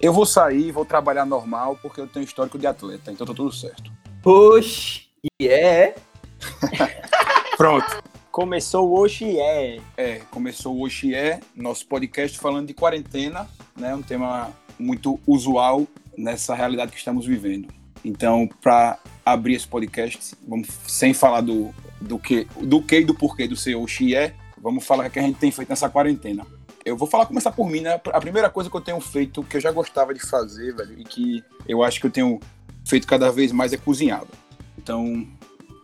Eu vou sair, vou trabalhar normal, porque eu tenho histórico de atleta, então tá tudo certo. Oxi, é. Pronto. Começou o Oxié. É, começou o Oxié, nosso podcast falando de quarentena, né? Um tema muito usual nessa realidade que estamos vivendo. Então, para abrir esse podcast, vamos sem falar do, do que do que e do porquê do seu Oxié, vamos falar o que a gente tem feito nessa quarentena. Eu vou falar, começar por mim, né? A primeira coisa que eu tenho feito, que eu já gostava de fazer, velho, e que eu acho que eu tenho feito cada vez mais é cozinhar. Então,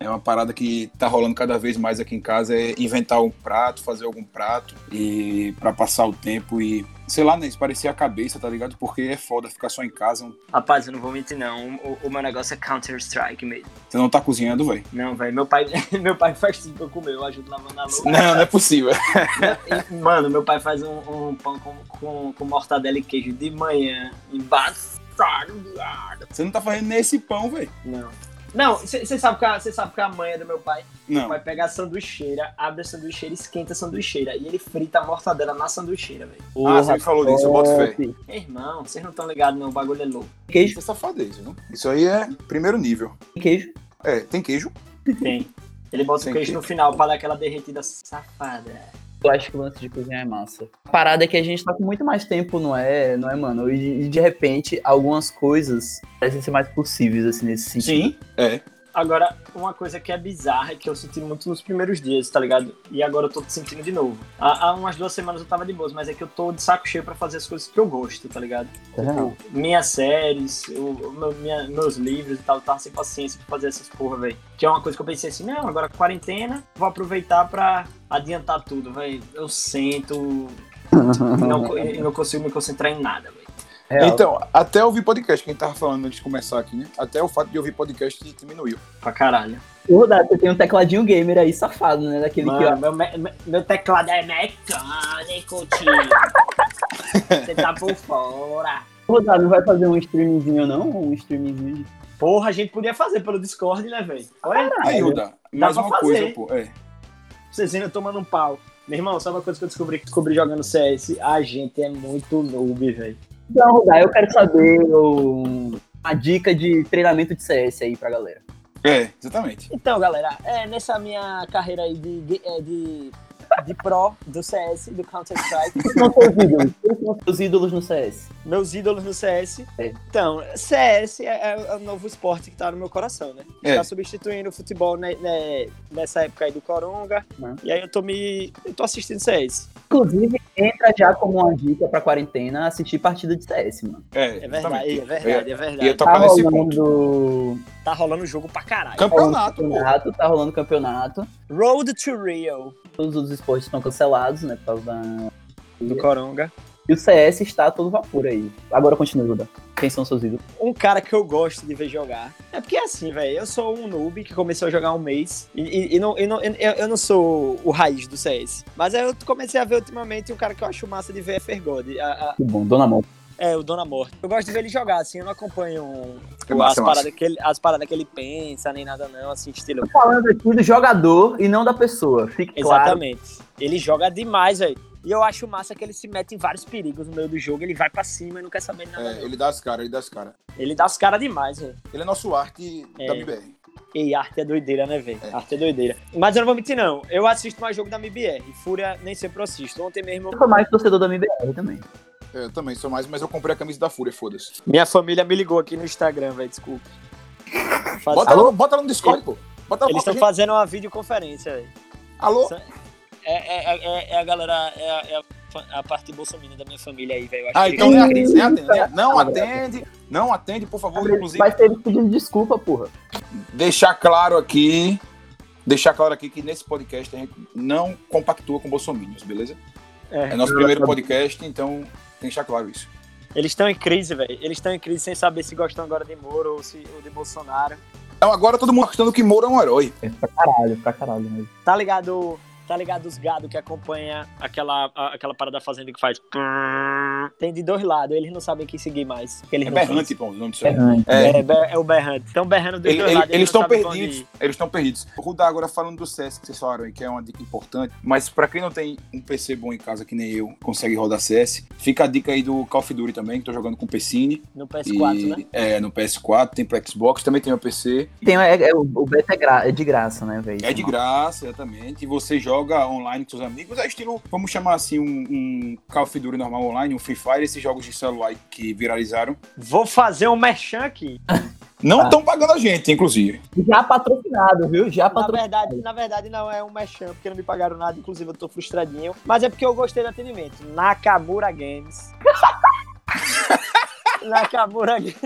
é uma parada que tá rolando cada vez mais aqui em casa, é inventar um prato, fazer algum prato, e para passar o tempo e, sei lá, né, parecer a cabeça, tá ligado? Porque é foda ficar só em casa. Rapaz, eu não vou mentir, não. O, o meu negócio é Counter-Strike mesmo. Você não tá cozinhando, velho? Não, velho. Meu pai, meu pai faz tudo pra eu comer. Eu ajudo lavando a louça. Não, não é possível. Mano, meu pai faz um, um pão com, com, com mortadela e queijo de manhã. Embaçado. Você não tá fazendo nem esse pão, velho. Não. Não, você sabe, que a- sabe que a mãe é do meu pai? Meu Não. pai pega a sanduicheira, abre a sanduicheira, esquenta a sanduicheira. E ele frita a mortadela na sanduicheira, velho. Ah, você me falou disso, eu boto fé. Meu Irmão, vocês não estão ligados, não. O bagulho é louco. Queijo, Isso é safadeza, viu? Isso aí é primeiro nível. queijo. É, tem queijo. Tem. Ele bota Sem o queijo queijo. no final pra dar aquela derretida safada. Eu acho que o lance de cozinhar é massa. A parada é que a gente tá com muito mais tempo, não é, não é, mano? E, de repente, algumas coisas parecem ser mais possíveis, assim, nesse sentido. Sim. É. Agora, uma coisa que é bizarra é que eu senti muito nos primeiros dias, tá ligado? E agora eu tô sentindo de novo. Há, há umas duas semanas eu tava de boas, mas é que eu tô de saco cheio pra fazer as coisas que eu gosto, tá ligado? É. Tipo, minhas séries, o- meu- minha- meus livros e tal, eu tava sem paciência pra fazer essas porra, velho. Que é uma coisa que eu pensei assim, não, agora quarentena, vou aproveitar pra adiantar tudo, velho. Eu sento, não, co- e não consigo me concentrar em nada, velho. Real. Então, até ouvir podcast, que a gente tava falando antes de começar aqui, né? Até o fato de ouvir podcast diminuiu. Pra caralho. Porra, você tem um tecladinho gamer aí safado, né? Daquele que, ó. Mano, meu, me- me- meu teclado é mecânico, tio. Você tá por fora. Rodar, não vai fazer um streamzinho, não? Um streamzinho. de- Porra, a gente podia fazer pelo Discord, né, velho? Olha, Aí, Uda, mais uma fazer. coisa, pô. É. vocês ainda tomando um pau. Meu irmão, sabe uma coisa que eu descobri, descobri jogando CS? A gente é muito noob, velho. Então, Rodar, eu quero saber um- uma dica de treinamento de CS aí pra galera. É, exatamente. Então, galera, é, nessa minha carreira aí de, de, é, de, de pro do CS, do Counter-Strike, Quem são seus ídolos? Quem são seus ídolos no CS? meus ídolos no CS. É. Então, CS é, é o novo esporte que tá no meu coração, né? É. Tá substituindo o futebol né, né, nessa época aí do Coronga. Uhum. E aí eu tô me. Eu tô assistindo CS. Inclusive, entra já como uma dica pra quarentena assistir partida de CS, mano. É, É verdade, é verdade, é verdade. tocar Tá nesse ponto. rolando Tá rolando jogo pra caralho. Campeonato, pô. campeonato, tá rolando campeonato. Road to Rio Todos os esportes estão cancelados, né, por causa da... do Coronga. E o CS está a todo vapor aí. Agora continua, Duda. Quem são seus ídolos? Um cara que eu gosto de ver jogar. É porque assim, velho, eu sou um noob que começou a jogar há um mês. E, e- e não, e não- eu, eu não sou o raiz do CS. Mas aí eu comecei a ver ultimamente um cara que eu acho massa de ver é Fergode. A- a- Que bom, Dona Mão. É, o Dona Morte. Eu gosto de ver ele jogar, assim, eu não acompanho É as, massa, é paradas que ele, as paradas que ele pensa, nem nada não, assim, estilo. Tô falando aqui do jogador e não da pessoa. Fique claro. Exatamente. Ele joga demais, velho. E eu acho massa que ele se mete em vários perigos no meio do jogo, ele vai pra cima e não quer saber de nada. É, ele dá as caras, ele dá as caras. Ele dá os caras demais, velho. Ele é nosso arte da É. MBR. E arte é doideira, né, velho? É. Arte é doideira. Mas eu não vou mentir, não. Eu assisto mais jogo da MBR. Fúria nem sempre eu assisto. Ontem mesmo, Eu sou mais torcedor da MBR também. É, Eu também sou mais, mas eu comprei a camisa da Fúria, foda-se. minha família me ligou aqui no Instagram, velho. Desculpa. Faz- Bota, lá, no- bota lá no Discord, pô. Bota lá Eles estão gente. fazendo uma videoconferência, velho. Alô? É, é, é, é a galera, é a, é a parte bolsominion da minha família aí, velho. Ah, que então eles- nem atende, nem atende, nem- não atende, não atende, por favor, inclusive. Vai ter pedindo desculpa, porra. deixar claro aqui, deixar claro aqui que nesse podcast a gente não compactua com bolsominions, beleza? É. É nosso primeiro podcast, então tem que deixar claro isso. Eles estão em crise, velho. Eles estão em crise sem saber se gostam agora de Moro ou, se, ou de Bolsonaro. Então agora todo mundo achando que Moro é um herói. É pra caralho, pra caralho mesmo. Tá ligado Tá ligado? Os gado que acompanha aquela, a- aquela parada da fazenda que faz. Tem de dois lados, eles não sabem quem seguir mais. Eles É não berrante, pô, o nome. É, É, be- é o berrante. Estão berrando dos Ele- dois ele- lados. eles estão perdidos. Eles estão perdidos. O Rudá agora falando do CS que vocês falaram aí, que é uma dica importante. Mas pra quem não tem um PC bom em casa, que nem eu, consegue rodar CS, fica a dica aí do Call of Duty também, que tô jogando com o Pcine. No PS4, e, né? É, no PS4, tem pro Xbox, também tem o PC. Tem, é, é, o o beta é, gra- é de graça, né, velho? É de graça, exatamente. E você joga online com seus amigos. É estilo, vamos chamar assim, um, um Call of Duty normal online, um Free Fire, esses jogos de celular que viralizaram. Vou fazer um merchan aqui. Não Ah. estão pagando a gente, inclusive. Já patrocinado, viu? Já Na patrocinado. verdade, na verdade, não é um merchan, porque não me pagaram nada, inclusive eu tô frustradinho. Mas é porque eu gostei do atendimento. Nakamura Games. Nakamura Games.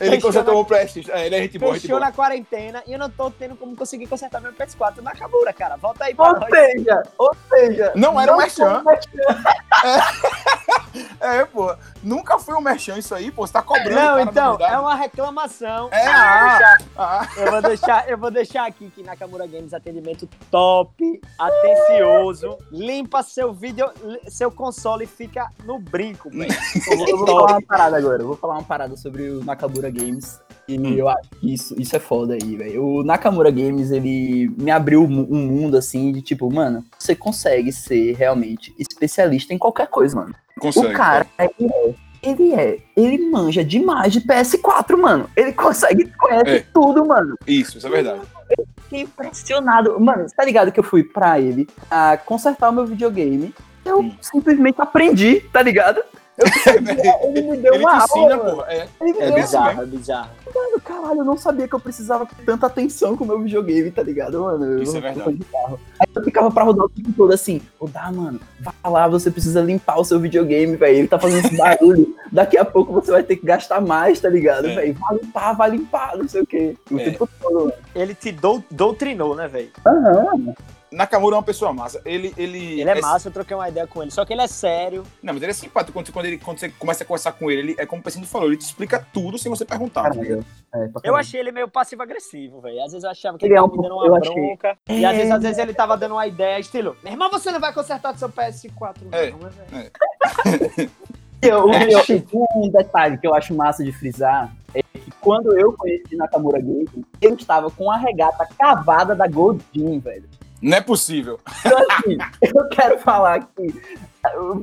Ele consertou o Prestige. É, ele é gente boa, Fechou na quarentena e eu não tô tendo como conseguir consertar meu PS4 Nakamura, cara. Volta aí pra Ou nós. seja, ou seja... Não era um merchan. merchan. É, pô. Nunca foi um merchan isso aí, pô. Você tá cobrando. Não, cara, então, é uma reclamação. É, Eu vou ah. deixar- Ah, Eu vou deixar, eu vou deixar aqui que Nakamura Games atendimento top, atencioso, limpa seu vídeo, seu console e fica no brinco, velho. Eu vou falar uma parada agora. Eu vou falar uma parada sobre o Nakamura Games. E Hum. eu acho que isso, isso é foda aí, velho. O Nakamura Games, ele me abriu um mundo assim de tipo, mano, você consegue ser realmente especialista em qualquer coisa, mano. consegue. o cara, ele é, ele é, ele manja demais de PS4, mano. Ele consegue, conhece É. tudo, mano. Isso, isso é verdade. Fiquei impressionado. Mano, você tá ligado que eu fui pra ele a consertar o meu videogame? Eu Hum. simplesmente aprendi, tá ligado? Eu, ele me deu Ele uma te ensina, aula, mano. pô. É, Ele me É deu bizarro. é bizarro. Caralho, eu não sabia que eu precisava ter tanta atenção com o meu videogame, tá ligado, mano? Eu- Isso é verdade. de. Aí eu ficava pra rodar o tempo todo assim, rodar, mano, vai lá, você precisa limpar o seu videogame, velho. Ele tá fazendo esse barulho. Daqui a pouco você vai ter que gastar mais, tá ligado, É. velho? Vai limpar, vai limpar, não sei o quê. O É. tempo todo, mano. Ele te dou- doutrinou, né, velho? Aham. Nakamura é uma pessoa massa. Ele, ele, Ele é massa, eu troquei uma ideia com ele. Só que ele é sério. Não, mas ele é simpático. Quando, quando, ele, quando você começa a conversar com ele, ele é como o Pecino falou, ele te explica tudo sem você perguntar. Caralho. É, Eu achei ele meio passivo-agressivo, velho. Às vezes eu achava que Ele ele é um tava me dando pouco- eu uma achei. bronca. E É. às vezes, às vezes ele tava dando uma ideia, estilo, meu irmão, você não vai consertar do seu PS4, não, É. né, velho? Eu- É, eu- um detalhe que eu acho massa de frisar é que quando eu conheci Nakamura Game, ele estava com a regata cavada da Gold Team, velho. Não é possível. Então, assim, eu quero falar aqui.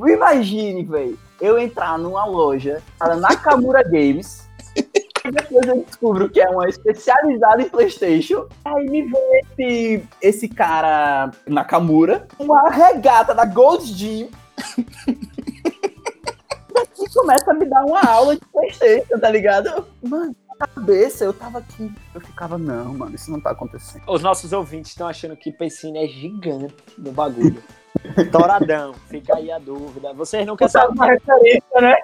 Imagine, velho, eu entrar numa loja, fala Nakamura Games, e depois eu descubro que é uma especializada em PlayStation. Aí me vem esse, esse cara Nakamura, uma regata da Gold Gym. E começa a me dar uma aula de PlayStation, tá ligado? Mano, na cabeça eu tava aqui, eu ficava, não, mano, isso não tá acontecendo. Os nossos ouvintes estão achando que Pessine é gigante no bagulho. Toradão, fica aí a dúvida. Vocês nunca, sabem, uma referência, né?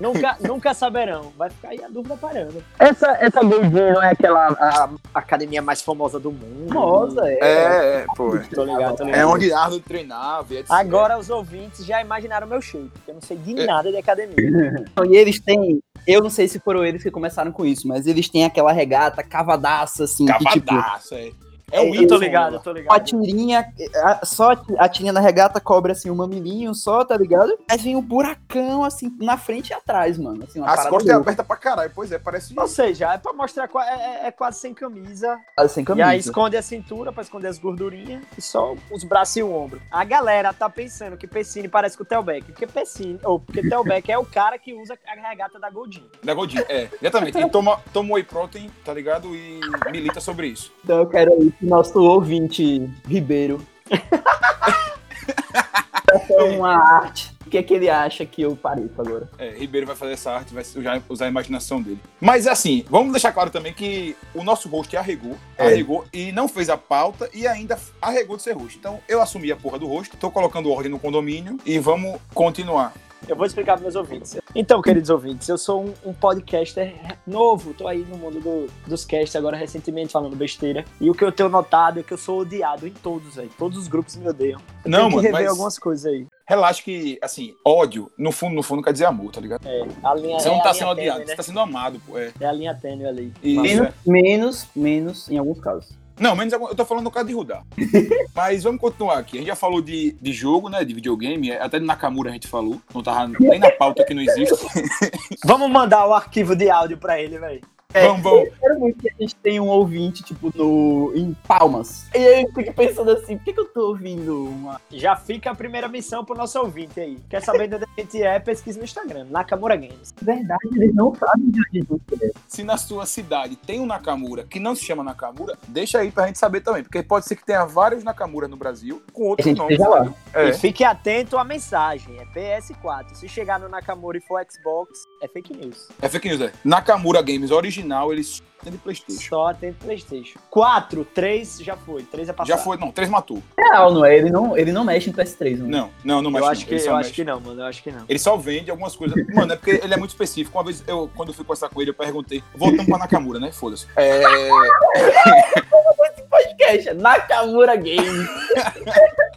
Nunca, nunca saberão. Vai ficar aí a dúvida parando. Essa, essa Gold Gym não é aquela a academia mais famosa do mundo. Famosa, é. É, é, pô. é. Tô ligado, tô ligado. É onde Arnold treinava, e etc. Agora os ouvintes já imaginaram meu shape, porque eu não sei de É. nada de academia. E eles têm, eu não sei se foram eles que começaram com isso, mas eles têm aquela regata cavadaça, assim, que tipo, Cavadaço, é. É um Eu Eu tô ligado, eu tô com a ligado. tirinha, a- só a tirinha da regata cobre, assim, um mamilinho só, tá ligado? Mas vem um buracão, assim, na frente e atrás, mano. Assim, uma As costas é aberta pra caralho. Pois é, parece... Ou seja, é pra mostrar, é, é- é quase sem camisa. sem E camisa. aí esconde a cintura pra esconder as gordurinhas e só os braços e o ombro. A galera tá pensando que Pessine parece com o Telbeck, porque Pessine, ou porque Telbeck é o cara que usa a regata da Goldin. Da Goldin, é, exatamente. E toma, toma whey protein, tá ligado? E milita sobre isso. Então eu quero aí que nosso ouvinte, Ribeiro, faça uma arte. O que é que ele acha que eu pareço agora? É, Ribeiro vai fazer essa arte, vai usar, usar a imaginação dele. Mas assim, vamos deixar claro também que o nosso host arregou, É. arregou e não fez a pauta e ainda arregou de ser host. Então eu assumi a porra do host, tô colocando ordem no condomínio e vamos continuar. Eu vou explicar para meus ouvintes. Então, queridos ouvintes, eu sou um, um podcaster novo, tô aí no mundo do- dos casts agora recentemente falando besteira. E o que eu tenho notado é que eu sou odiado em todos aí. Todos os grupos me odeiam. Eu Não, tenho que mano, rever mas algumas coisas aí. relaxa que, assim, ódio, no fundo, no fundo, quer dizer amor, tá ligado? É, a linha, Você é não tá sendo tênue, odiado, né? você tá sendo amado, pô. É. É a linha tênue ali. Isso, Menos, é. menos, menos em alguns casos. Não, menos eu tô falando no caso de Rudá. Mas vamos continuar aqui. A gente já falou de, de jogo, né? De videogame. Até de Nakamura a gente falou. Não tava nem na pauta que não existe. Vamos mandar o arquivo de áudio pra ele, velho. É, Vamos, vamos. Eu quero muito que a gente tenha um ouvinte, tipo, no, em Palmas. E aí eu fico pensando assim, por que, que eu tô ouvindo uma. Já fica a primeira missão pro nosso ouvinte aí. Quer saber de onde a gente é? Pesquisa no Instagram, Nakamura Games. Verdade, eles não sabem de onde a gente é. Se na sua cidade tem um Nakamura que não se chama Nakamura, deixa aí pra gente saber também. Porque pode ser que tenha vários Nakamura no Brasil com A outros gente nomes. esteja lá. É. E fique atento à mensagem, é PS4. Se chegar no Nakamura e for Xbox, é fake news. É fake news, é. Nakamura Games original, eles têm de Playstation. Só tem Playstation. 4, 3 já foi. 3 é passado. Já foi, não, três matou. Real, não é? Ele não, ele não mexe em PS3, não. Não, não, não mexe Eu não. acho, que, Ele só eu mexe. acho que não, mano. Eu acho que não. Ele só vende algumas coisas. Mano, é porque ele é muito específico. Uma vez, eu, quando eu fui conversar com ele, eu perguntei. Voltando pra Nakamura, né? Foda-se. É, Podcast, é Nakamura Games.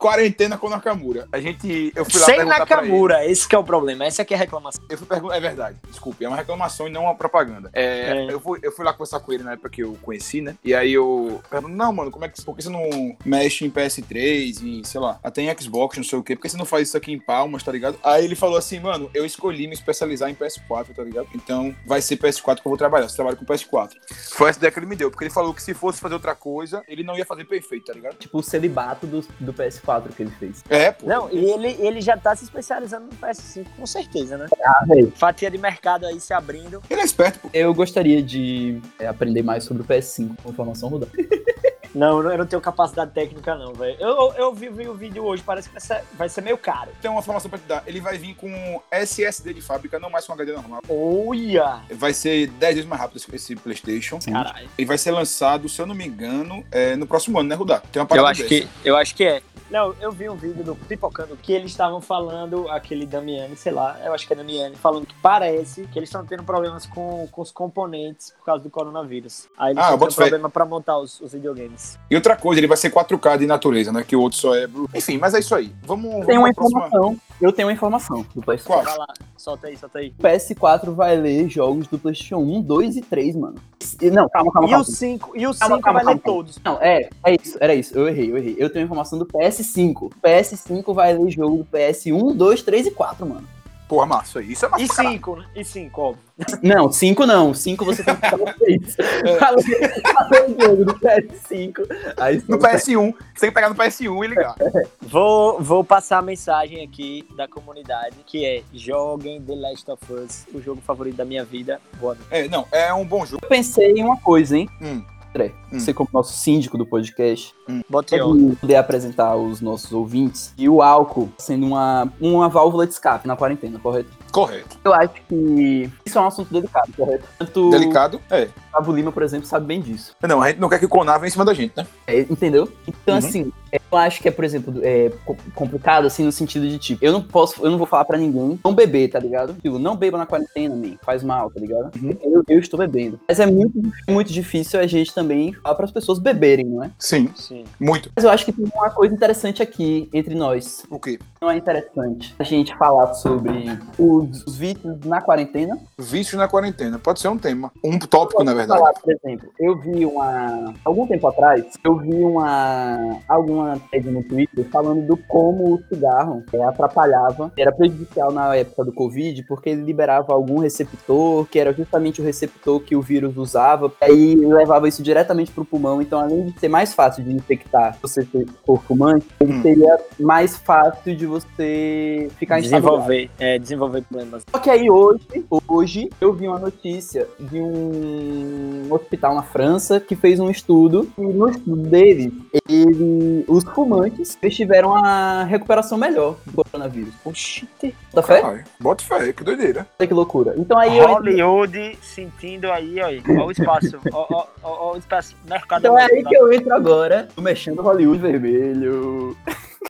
quarentena com Nakamura. A gente. Eu fui lá Sem perguntar pra ele. Nakamura, esse que é o problema. Essa aqui é a reclamação. Eu fui perguntar. É verdade, desculpe, é uma reclamação e não uma propaganda. É, É. Eu, fui, eu fui lá conversar com ele na época que eu conheci, né? E aí eu pergunto, não, mano, como é que. Por que você não mexe em PS3 e, sei lá, até em Xbox, não sei o quê? Por que você não faz isso aqui em Palmas, tá ligado? Aí ele falou assim, mano, eu escolhi me especializar em PS4, tá ligado? Então vai ser PS4 que eu vou trabalhar. Você trabalha com PS4. Foi essa ideia que ele me deu, porque ele falou que se fosse fazer outra coisa, ele não ia fazer perfeito, tá ligado? Tipo, o celibato do, do PS4 que ele fez. É, pô. Não, e ele, ele já tá se especializando no PS5, com certeza, né? Ah, velho. Fatia de mercado aí se abrindo. Ele é esperto, pô. Eu gostaria de é, aprender mais sobre o PS5 com informação rodando. Não, eu não tenho capacidade técnica, não, velho. Eu, eu vi, vi o vídeo hoje, parece que vai ser, vai ser meio caro. Tem uma informação pra te dar. Ele vai vir com SSD de fábrica, não mais com HD normal. Olha! Vai ser 10 vezes mais rápido esse- esse PlayStation. Caralho. E vai ser lançado, se eu não me engano, é, no próximo ano, né, Rudá? Tem uma parada Eu acho, dessa. que, eu acho que é. Não, eu vi um vídeo do Pipocando que eles estavam falando, aquele Damiani, sei lá, eu acho que é Damiani, falando que parece que eles estão tendo problemas com, com os componentes por causa do coronavírus. Aí eles Ah, eu estão boto tendo fé. problema pra montar os, os videogames. E outra coisa, ele vai ser 4K de natureza, né? Que o outro só é. Enfim, mas é isso aí. Vamos. Tem uma pra próxima- informação. Eu tenho uma informação do PS4. Qual? Vai lá, solta aí, solta aí. O PS4 vai ler jogos do PlayStation 1, 2 e 3, mano. E- Não, calma, calma, E calma. o 5, e o Calma, 5 calma, vai ler calma. todos. Não, é, é isso, era isso. Eu errei, eu errei. Eu tenho informação do PS5. O PS5 vai ler jogo do PS1, 2, 3 e 4, mano. Porra, massa. Isso é massa. E pra caralho. 5, né? E 5, óbvio. Não, 5 não. 5 você tem que falar isso. Falou o jogo do PS5. Aí No você- PS1. Você tem que pegar no PS1 e ligar. Vou, vou passar a mensagem aqui da comunidade, que é joguem The Last of Us, o jogo favorito da minha vida. Boa noite. É, não, é um bom jogo. Eu pensei em uma coisa, hein, Hum. André. Hum. Você, como nosso síndico do podcast, Bote pode on. poder apresentar aos nossos ouvintes e o álcool sendo uma, uma válvula de escape na quarentena, correto? Correto. Eu acho que isso é um assunto delicado, correto? Tanto Delicado? É. o Gustavo Lima, por exemplo, sabe bem disso. Não, a gente não quer que o Conar venha em cima da gente, né? É, entendeu? Então, Uhum. assim, é, eu acho que é, por exemplo, é, co- complicado, assim, no sentido de, tipo, eu não posso, eu não vou falar pra ninguém não beber, tá ligado? Tipo, não beba na quarentena, man, faz mal, tá ligado? Uhum. Eu, eu estou bebendo. Mas é muito, muito difícil a gente também falar pras pessoas beberem, não é? Sim, Sim. muito. Mas eu acho que tem uma coisa interessante aqui entre nós. O quê? Não é interessante a gente falar sobre os, os vícios na quarentena? Vício na quarentena. Pode ser um tema. Um tópico, na verdade. falar, por exemplo, eu vi uma. Algum tempo atrás, eu vi uma. alguma thread no Twitter falando do como o cigarro é, atrapalhava, era prejudicial na época do Covid, porque ele liberava algum receptor, que era justamente o receptor que o vírus usava, e aí levava isso diretamente pro pulmão. Então, além de ser mais fácil de infectar você for fumante, ele Hum. seria mais fácil de você ficar. Desenvolver, é, desenvolver problemas. Só que aí hoje, hoje eu vi uma notícia de um hospital na França que fez um estudo e no estudo deles, ele, os fumantes eles tiveram a recuperação melhor do coronavírus. Oxi. Tá fé? Bota fé, que doideira. Olha que loucura. Então aí eu Hollywood sentindo aí, ó, ó o espaço, ó, ó, ó, ó o espaço, mercado. então é aí que eu entro agora, tô mexendo Hollywood vermelho.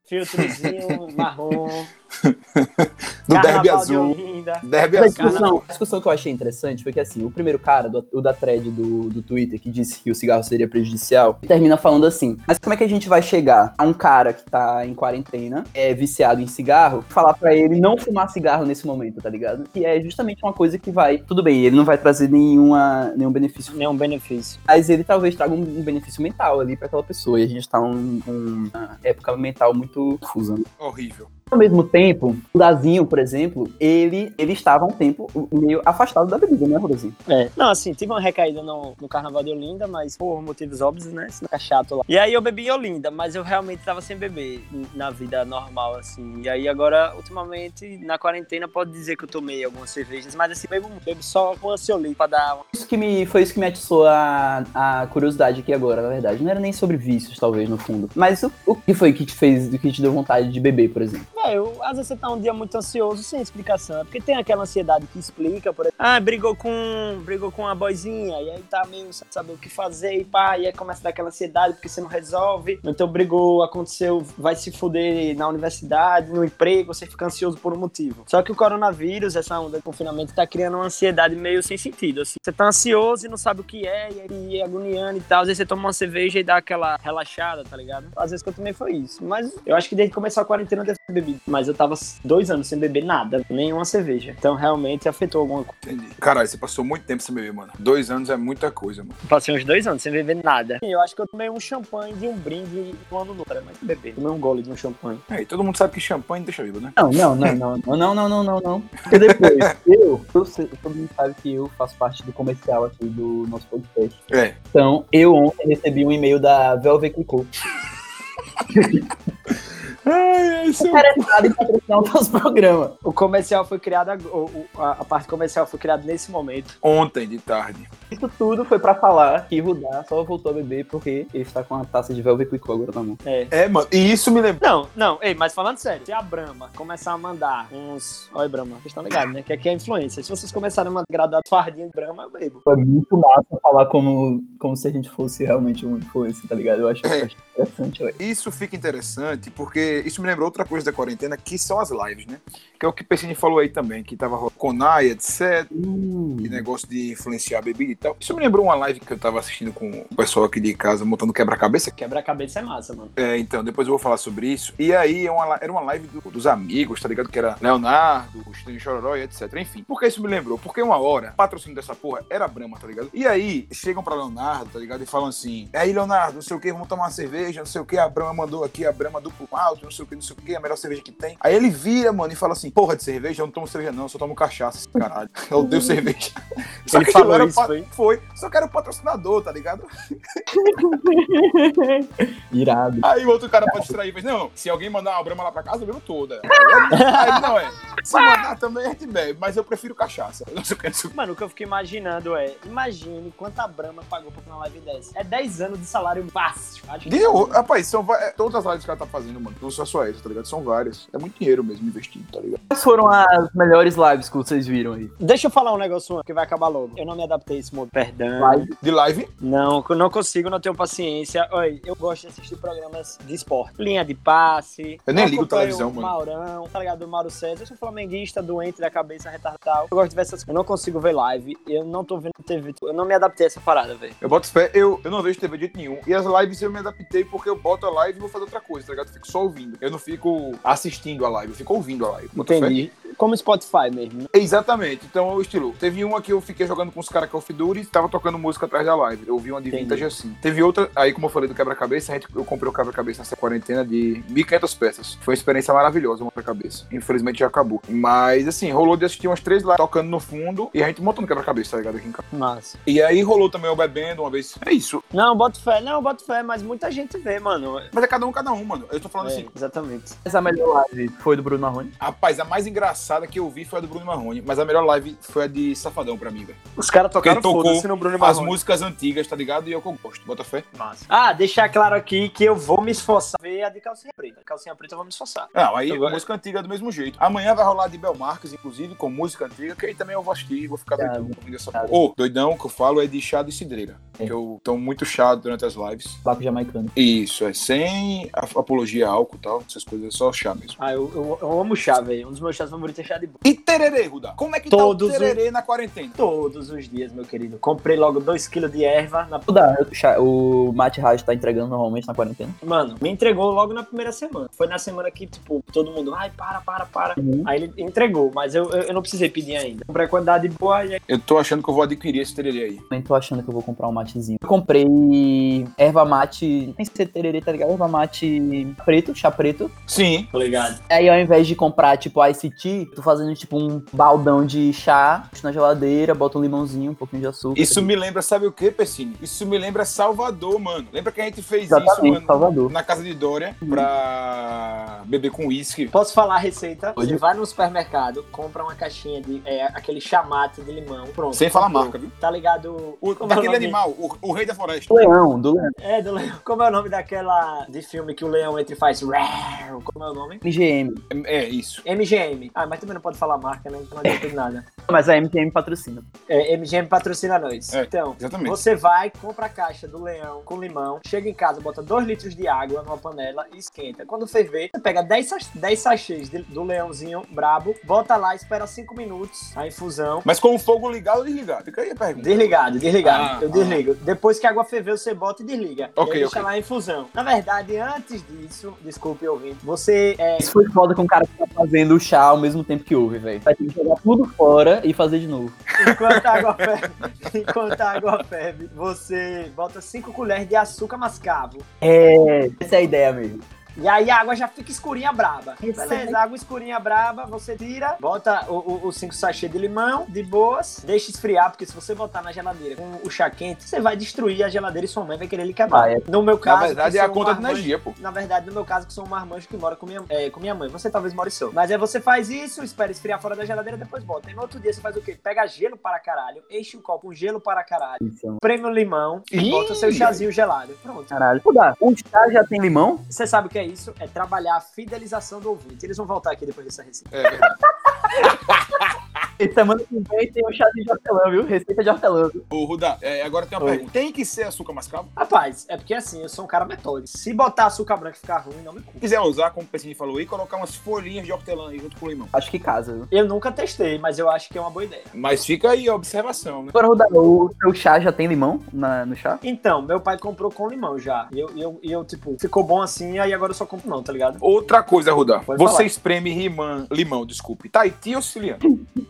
Filtrozinho marrom. do Derby Carnaval de Azul. Olinda. Derby A Azul. discussão, a discussão que eu achei interessante foi que assim, o primeiro cara, do- o da thread do, do Twitter, que disse que o cigarro seria prejudicial, termina falando assim: Mas como é que a gente vai chegar a um cara que tá em quarentena, é viciado em cigarro, falar pra ele não fumar cigarro nesse momento, tá ligado? Que é justamente uma coisa que vai. Tudo bem, ele não vai trazer nenhuma, nenhum benefício, Nenhum benefício. mas ele talvez traga um, um benefício mental ali pra aquela pessoa. E a gente tá num- numa época mental muito confusa. Horrível. Ao mesmo tempo, o Dazinho, por exemplo, ele, ele estava um tempo meio afastado da bebida, né, Rodazinho? É. Não, assim, tive uma recaída no, no Carnaval de Olinda, mas por motivos óbvios, né? Fica chato lá. E aí eu bebi em Olinda, mas eu realmente tava sem beber na vida normal, assim. E aí agora, ultimamente, na quarentena, pode dizer que eu tomei algumas cervejas, mas assim, bebo, bebo só com ansiolito pra dar uma... Isso que me, foi isso que me atiçou a, a curiosidade aqui agora, na verdade. Não era nem sobre vícios, talvez, no fundo. Mas o, o que foi que te fez, que te deu vontade de beber, por exemplo? Eu, às vezes você tá um dia muito ansioso sem explicação. É porque tem aquela ansiedade que explica, por exemplo. Ah, brigou com. brigou com uma boizinha, e aí tá meio sem saber o que fazer, e pá, e aí começa a dar aquela ansiedade porque você não resolve. Então brigou, aconteceu, vai se fuder na universidade, no emprego, você fica ansioso por um motivo. Só que o coronavírus, essa onda de confinamento, tá criando uma ansiedade meio sem sentido. Assim. Você tá ansioso e não sabe o que é, e aí é agoniando e tal. Às vezes você toma uma cerveja e dá aquela relaxada, tá ligado? Às vezes que eu também foi isso. Mas eu acho que desde que começou a quarentena eu devo ter. Mas eu tava dois anos sem beber nada, nenhuma cerveja. Então realmente afetou alguma coisa. Entendi. Caralho, você passou muito tempo sem beber, mano. Dois anos é muita coisa, mano. Passei uns dois anos sem beber nada. Eu acho que eu tomei um champanhe de um brinde no ano novo, era mais que beber. Tomei um gole de um champanhe. É, e todo mundo sabe que champanhe deixa vivo, né? Não, não, não, não, não, não, não, não, não, não. Porque depois, eu, eu sei, todo mundo sabe que eu faço parte do comercial aqui do nosso podcast. É. Então, eu ontem recebi um e-mail da Velvet Clicou. Ai, é Interessado em patrocinar o nosso programa. O comercial foi criado, a, a parte comercial foi criada nesse momento. ontem de tarde. Isso tudo foi pra falar que Rudá só voltou a beber porque ele está com uma taça de Velvet Clicou agora na mão. É. É, mano. E isso me lembra. Não, não, ei, mas falando sério, se a Brahma começar a mandar uns. Olha, Brahma, vocês estão ligados, né? Que aqui é influência. Se vocês começarem a mandar agradar fardinha de Brahma, eu bebo. Foi muito massa falar como, como se a gente fosse realmente um influencer, tá ligado? Eu acho, eu acho interessante, velho. Isso fica interessante porque isso me lembrou outra coisa da quarentena, que são as lives, né? Que é o que o Pessini falou aí também, que tava Conai, etc. E negócio de influenciar a bebida e tal. Isso me lembrou uma live que eu tava assistindo com o pessoal aqui de casa montando quebra-cabeça. Quebra-cabeça é massa, mano. É, então, depois eu vou falar sobre isso. E aí é uma era uma live do- dos amigos, tá ligado? Que era Leonardo, Gustavo Chororó e etc. Enfim, por que isso me lembrou? Porque uma hora, o patrocínio dessa porra era a Brahma, tá ligado? E aí chegam pra Leonardo, tá ligado? E falam assim: "E aí, Leonardo, não sei o que, vamos tomar uma cerveja, não sei o que, a Brahma mandou aqui, a Brahma duplo alto, não sei o que, não sei o que, a melhor cerveja que tem. Aí ele vira, mano, e fala assim: porra de cerveja, eu não tomo cerveja, não, eu só tomo cachaça, esse caralho. Eu odeio cerveja. Só Ele que falou era o isso, foi? foi. Só que era o patrocinador, tá ligado? Irado. Aí o outro cara pode distrair, mas não, se alguém mandar uma brama lá pra casa, eu bebo toda. Aí não é. Se mandar também a gente bebe, mas eu prefiro cachaça. Eu não sei o que é isso. Mano, o que eu fiquei imaginando é, imagine quanta Brahma pagou pra uma live dessa. É 10 anos de salário fácil. Deu, rapaz, são é, todas as lives que ela tá fazendo, mano. Não só só essa, tá ligado? São várias. É muito dinheiro mesmo investido, tá ligado? Quais foram as melhores lives que vocês viram aí? Deixa eu falar um negócio que vai acabar logo. Eu não me adaptei a esse modo. Perdão. Live? De live, Não, eu não consigo, não tenho paciência. Oi, eu gosto de assistir programas de esporte. Linha de passe. Eu nem ligo televisão, o mano. Maurão, tá ligado? O Mauro César. Eu sou flamenguista, doente da cabeça, retardado. Eu gosto de ver essas coisas. Eu não consigo ver live. Eu não tô vendo TV. Eu não me adaptei a essa parada, velho. eu boto fé, eu, eu não vejo TV de jeito nenhum. E as lives eu me adaptei porque eu boto a live e vou fazer outra coisa, tá ligado? Eu fico só ouvindo. Eu não fico assistindo a live, eu fico ouvindo a live entendi. Fé? Como Spotify mesmo. né? Exatamente. Então é o estilo. Teve uma que eu fiquei jogando com os caras Call of Duty e tava tocando música atrás da live. Eu ouvi uma de Entendi. vintage assim. Teve outra, aí como eu falei do quebra-cabeça, a gente, eu comprei o quebra-cabeça nessa quarentena de 1.500 peças. Foi uma experiência maravilhosa, um quebra-cabeça. Infelizmente já acabou. Mas assim, rolou de assistir umas três lá tocando no fundo e a gente montando quebra-cabeça, tá ligado? Aqui em casa. Massa. E aí rolou também o bebendo uma vez. É isso. Não, boto fé. Não, boto fé, mas muita gente vê, mano. Mas é cada um, cada um, mano. Eu tô falando É, assim. exatamente. Essa a melhor live foi do Bruno Marrone. Rapaz, a mais engraçada que eu vi foi a do Bruno Marrone, mas a melhor live foi a de Safadão pra mim, velho. Os caras tocaram foda-se no Bruno As Marrone. músicas antigas, tá ligado? E eu gosto. Bota fé. Massa. Ah, deixar claro aqui que eu vou me esforçar pra ver a de calcinha preta. Calcinha preta eu vou me esforçar. Não, aí Agora- música antiga do mesmo jeito. Amanhã vai rolar de Belmarques, inclusive, com música antiga, que aí também eu vou assistir, vou ficar Tá, doidão essa tá. porra. Ô, doidão que eu falo é de chá de cidreira. Porque eu tô muito chato durante as lives. Baco jamaicano. Isso, é sem apologia a álcool e tal, essas coisas, é só chá mesmo. Ah, eu, eu, eu amo chá, velho. Um dos meus chás favoritos é chá de boldo. E tererê, Ruda? Como é que Todos tá o tererê na quarentena? Todos os dias, meu querido. Comprei logo 2kg de erva. Na... O chá- o Mate Raj tá entregando normalmente na quarentena. Mano, me entregou logo na primeira semana. Foi na semana que, tipo, todo mundo, ai, para, para, para. Uhum. Aí ele entregou, mas eu, eu, eu não precisei pedir ainda. Comprei a quantidade boa e aí Eu tô achando que eu vou adquirir esse tererê aí. Também tô achando que eu vou comprar um matezinho. Eu comprei erva mate, nem sei se é tererê, tá ligado? Erva mate preto, chá preto. Sim. tô ligado. Aí ao invés de comprar, tipo, Ice Tea, tô fazendo, tipo, um baldão de chá, na geladeira, boto um limãozinho, um pouquinho de açúcar. Isso me lembra, sabe o que, Pessini? Isso me lembra Salvador, mano. Lembra que a gente fez isso, Exatamente, mano? Salvador. Na casa de Dória, pra beber com uísque. Posso falar a receita? Pode. Você vai no supermercado, compra uma caixinha de é, aquele chamate de limão. Pronto. Sem falar marca, viu? Tá ligado? O, é daquele nome? animal, o, o rei da floresta. Leão, do leão. É, do leão. Como é o nome daquela de filme que o leão entra e faz? Como é o nome? MGM. É, é isso. MGM. Ah, mas também não pode falar marca, né? Então não adianta de nada. Mas a MGM patrocina. É, MGM patrocina nós. É, então, exatamente. você vai, compra a caixa do leão com limão, chega em casa, bota 2 litros de água numa panela e esquenta. Quando ferver, você pega 10, sach- 10 sachês de- do leãozinho brabo, bota lá, espera 5 minutos a infusão. Mas com o fogo ligado ou desligado? Fica aí a pergunta. Desligado, desligado. Ah, eu ah. Depois que a água ferveu, você bota e desliga. Ok, e deixa ok. lá a infusão. Na verdade, antes disso, desculpe ouvinte, você é, Isso foi foda com o cara que tá fazendo o chá ao mesmo tempo que ouve, velho. Vai ter que jogar tudo fora e fazer de novo. Enquanto a água ferve, enquanto a água ferve, você bota 5 colheres de açúcar mascavo. É, essa é a ideia mesmo. E aí a água já fica escurinha braba. Isso Beleza, água escurinha braba, você tira, bota os 5 sachês de limão, de boas, deixa esfriar, porque se você botar na geladeira com o chá quente, você vai destruir a geladeira e sua mãe vai querer lhe quebrar. Vai, é. No meu Na caso. verdade, que é a um conta de energia, pô. Na verdade, no meu caso, que sou um marmanjo que mora com minha, é, com minha mãe. Você talvez more só. Mas aí você faz isso, espera esfriar fora da geladeira, depois bota. E no outro dia você faz o quê? Pega gelo para caralho, enche o copo com gelo para caralho, Isso, mano. prêmio limão e Ih! bota seu chazinho gelado. Pronto. Caralho. Pô, dá. O chá já tem limão? Você sabe o que é isso? É trabalhar a fidelização do ouvinte. Eles vão voltar aqui depois dessa receita. É verdade. E semana que vem tem um chazinho de hortelã, viu? Receita de hortelã. viu? Ô, Ruda, é, agora tem uma Oi. pergunta. Tem que ser açúcar mascavo? Rapaz, é porque assim, eu sou um cara metódico. Se botar açúcar branco e ficar ruim, não me culpa. Se quiser usar, como o Pessinho falou aí, colocar umas folhinhas de hortelã aí junto com o limão. Acho que casa, viu? Eu nunca testei, mas eu acho que é uma boa ideia. Mas fica aí a observação, né? Agora, Rodar, o seu chá já tem limão na, no chá? Então, meu pai comprou com limão já. E eu, eu, eu, tipo, ficou bom assim, aí agora eu só compro não, tá ligado? Outra coisa, Ruda. Pode Você falar. espreme limão, limão, desculpe. Tahiti ou siciliano?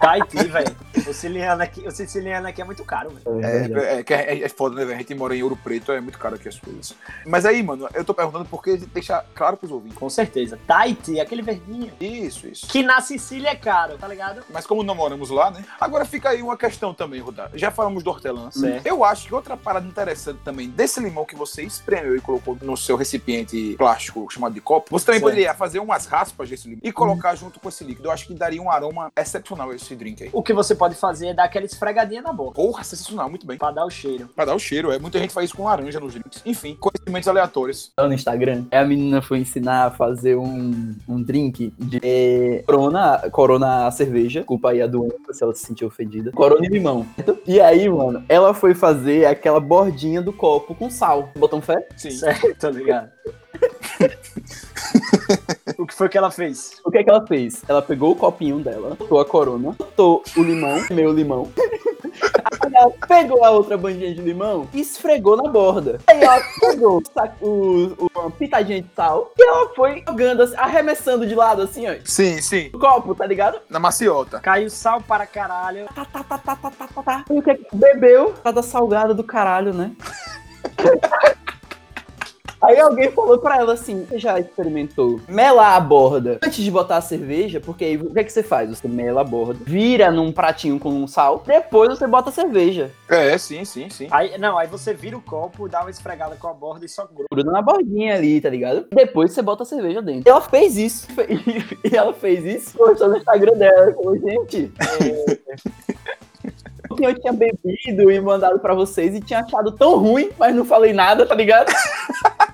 Tahiti, velho. O siciliano aqui, o siciliano aqui é muito caro, velho. É, é, que é, é foda, né, velho? A gente mora em Ouro Preto, é muito caro aqui as coisas. Mas aí, mano, eu tô perguntando porque deixar claro pros ouvintes. Com certeza. Tahiti, aquele verdinho. Isso, isso. Que na Sicília é caro, tá ligado? Mas como não moramos lá, né? Agora fica aí uma questão também, Rudá. Já falamos do hortelã. Certo. Eu acho que outra parada interessante também desse limão que você espremeu e colocou no seu recipiente plástico chamado de copo, você também Certo. poderia fazer umas raspas desse limão e colocar junto com esse líquido. Eu acho que daria um aroma excepcional a esse drink aí. O que você pode fazer é dar aquela esfregadinha na boca. Porra, sensacional, muito bem. Pra dar o cheiro. Pra dar o cheiro, é. Muita gente faz isso com laranja nos drinks. Enfim, conhecimentos aleatórios. no Instagram. A menina foi ensinar a fazer um, um drink de é, corona, corona cerveja. Desculpa aí a doença se ela se sentiu ofendida. Corona e limão. E aí, mano, ela foi fazer aquela bordinha do copo com sal. Botam fé? Sim. Certo, tá ligado? O que foi que ela fez? O que é que ela fez? Ela pegou o copinho dela, botou a corona, botou o limão, meu limão. Aí ela pegou a outra bandinha de limão e esfregou na borda. Aí ela pegou o o- uma pitadinha de sal e ela foi jogando, assim, arremessando de lado, assim, ó. Sim, sim. O copo, tá ligado? Na maciota. Caiu sal para caralho. Tá, tá, tá, tá, tá, tá, tá, tá. E o que é que bebeu? Tá da salgada do caralho, né? Aí alguém falou pra ela assim: Você já experimentou melar a borda antes de botar a cerveja? Porque aí o que é que você faz? Você mela a borda, vira num pratinho com sal, depois você bota a cerveja. É, sim, sim, sim. Aí, não, aí você vira o copo, dá uma esfregada com a borda e só gruda. Gruda na bordinha ali, tá ligado? Depois você bota a cerveja dentro. Ela fez isso. E ela fez isso, postou no Instagram dela. Ela falou, gente, é... Eu tinha bebido e mandado pra vocês e tinha achado tão ruim, mas não falei nada, tá ligado?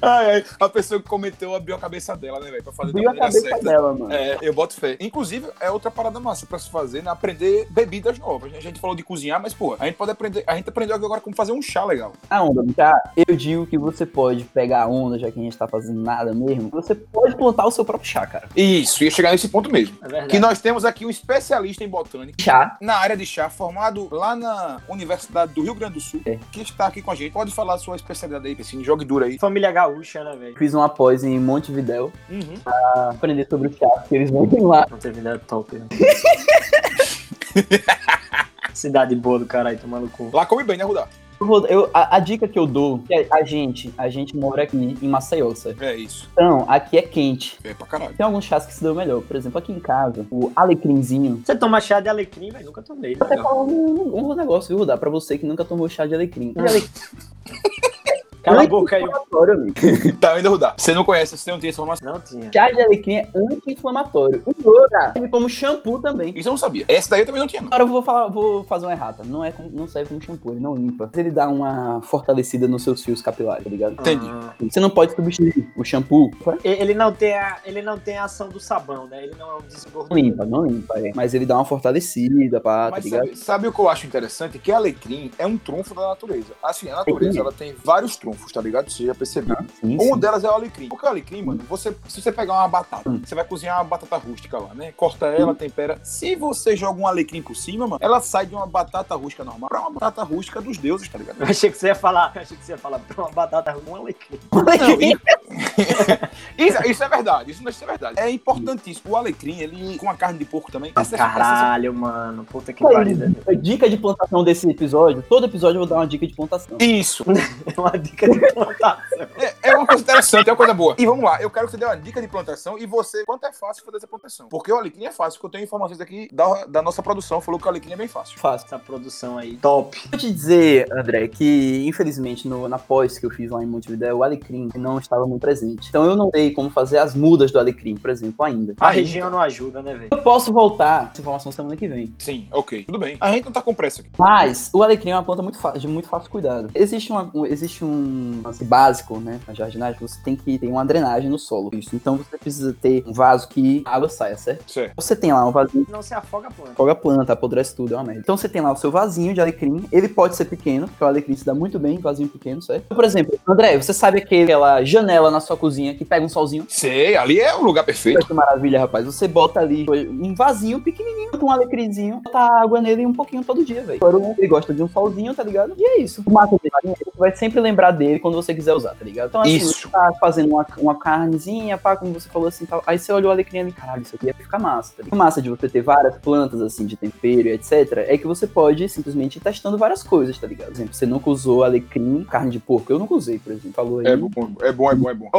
Ai, ai, a pessoa que comentou abriu a cabeça dela, né, velho? Pra fazer Viu da a cabeça certa. dela, mano. É, eu boto fé. Inclusive, é outra parada massa pra se fazer, né? Aprender bebidas novas. A gente falou de cozinhar, mas, pô, a gente pode aprender. A gente aprendeu agora como fazer um chá legal. A onda do chá, eu digo que você pode pegar a onda, já que a gente tá fazendo nada mesmo. Você pode plantar o seu próprio chá, cara. Isso, ia chegar nesse ponto mesmo. É verdade. Que nós temos aqui um especialista em botânica. Chá. Na área de chá, formado lá na Universidade do Rio Grande do Sul, É. que está aqui com a gente. Pode falar a sua especialidade aí, Pecine, jogue duro aí. Família gaúcha, né, velho? Fiz uma pós em Montevidéu Uhum. pra aprender sobre o chá, que eles vão lá. Não teve ideia top, né? Cidade boa do caralho, tomando cu. Lá come bem, né, Rudá? Eu eu- a, a dica que eu dou é a gente, a gente mora aqui em Maceió, certo? É isso. Então, aqui é quente. É pra caralho. Tem alguns chás que se dão melhor. Por exemplo, aqui em casa, o alecrimzinho. Você toma chá de alecrim, velho? Nunca tomei. Vou até falar um, um negócio, viu, Rudá? Pra você que nunca tomou chá de alecrim. Chá de alecrim Cala a boca aí. Tá, ainda Rudá. Você não conhece, você não tem essa informação. Não tinha. Chá de alecrim é anti-inflamatório. E outra, serve como shampoo também. Isso eu não sabia. Essa daí eu também não tinha, não. Agora eu vou falar, vou fazer uma errata. Não, é não serve como shampoo, ele não limpa. Ele dá uma fortalecida nos seus fios capilares, tá ligado? Entendi. Ah. Você não pode substituir o shampoo. Ele não tem a, ele não tem a ação do sabão, né? Ele não é um Não desgordura. limpa, não limpa. é. Mas ele dá uma fortalecida, pá, tá Mas ligado? sabe, sabe o que eu acho interessante? Que alecrim é um trunfo da natureza. Assim, a natureza Alecrim. ela tem vários trunfos, tá ligado? Você já percebeu. Sim, Um sim. delas é o alecrim. Porque o alecrim, mano, você, se você pegar uma batata, Hum. você vai cozinhar uma batata rústica lá, né? Corta ela, tempera. Se você joga um alecrim por cima, mano, ela sai de uma batata rústica normal pra uma batata rústica dos deuses, tá ligado? Eu achei que você ia falar, eu achei que você ia falar pra uma batata ruim, um alecrim. E- isso, isso é verdade, isso não é verdade. É importantíssimo. O alecrim, ele com a carne de porco também. essa- essa- Caralho, mano. Puta que pariu. Dica de plantação desse episódio. Todo episódio eu vou dar uma dica de plantação. Isso. Uma dica de plantação. É, é uma coisa interessante, é uma coisa boa. E vamos lá, eu quero que você dê uma dica de plantação e você, quanto é fácil fazer essa plantação. Porque o alecrim é fácil, porque eu tenho informações aqui da, da nossa produção, falou que o alecrim é bem fácil. Fácil. Essa produção aí, top. Vou te dizer, André, que infelizmente no, na pós que eu fiz lá em Montevideo, o alecrim não estava muito presente. Então eu não sei como fazer as mudas do alecrim, por exemplo, ainda. A Aí. região não ajuda, né, velho? Eu posso voltar essa informação semana que vem. Sim, ok, tudo bem. A gente não tá com pressa aqui. Mas o alecrim é uma planta muito de muito fácil cuidado. Existe, uma, um, existe um básico, né, na jardinagem, que você tem que ter uma drenagem no solo. Isso. Então você precisa ter um vaso que a água saia, certo? Certo. Você tem lá um vasinho Não se afoga a planta. Afoga a planta, apodrece tudo, é uma merda. Então você tem lá o seu vasinho de alecrim. Ele pode ser pequeno, porque o alecrim se dá muito bem em vasinho pequeno, certo? Então, por exemplo, André, você sabe aquele- aquela janela na sua cozinha que pega um solzinho? Sei, ali é o lugar perfeito. Que maravilha, rapaz. Você bota ali um vasinho pequenininho com um alecrimzinho, bota água nele um pouquinho todo dia, velho. Ele gosta de um solzinho, tá ligado? E é isso. O massa de farinha, você vai sempre lembrar dele quando você quiser usar, tá ligado? Então, assim, Isso. Você tá fazendo uma, uma carnezinha, pá, como você falou assim, tal. Aí você olha o alecrim ali, caralho, isso aqui ia ficar massa, tá? O massa de você ter várias plantas, assim, de tempero e etc, é que você pode simplesmente ir testando várias coisas, tá ligado? Por exemplo, você nunca usou alecrim, carne de porco. Eu nunca usei, por exemplo. Falou aí. É bom, é bom, é bom, é bom.